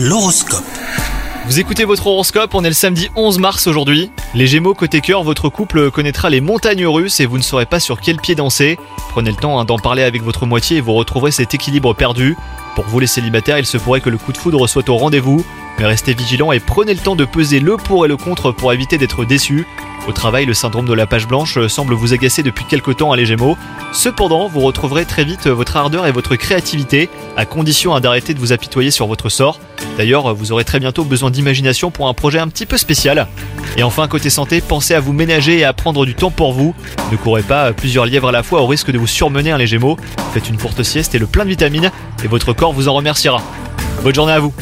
L'horoscope. Vous écoutez votre horoscope, on est le samedi 11 mars aujourd'hui. Les Gémeaux côté cœur, votre couple connaîtra les montagnes russes et vous ne saurez pas sur quel pied danser. Prenez le temps hein, d'en parler avec votre moitié et vous retrouverez cet équilibre perdu. Pour vous les célibataires, il se pourrait que le coup de foudre soit au rendez-vous, mais restez vigilants et prenez le temps de peser le pour et le contre pour éviter d'être déçus. Au travail, le syndrome de la page blanche semble vous agacer depuis quelque temps à les Gémeaux. Cependant, vous retrouverez très vite votre ardeur et votre créativité, à condition hein, d'arrêter de vous apitoyer sur votre sort. D'ailleurs, vous aurez très bientôt besoin d'imagination pour un projet un petit peu spécial. Et enfin, côté santé, pensez à vous ménager et à prendre du temps pour vous. Ne courez pas plusieurs lièvres à la fois au risque de vous surmener hein, les Gémeaux. Faites une courte sieste et le plein de vitamines, et votre corps vous en remerciera. Bonne journée à vous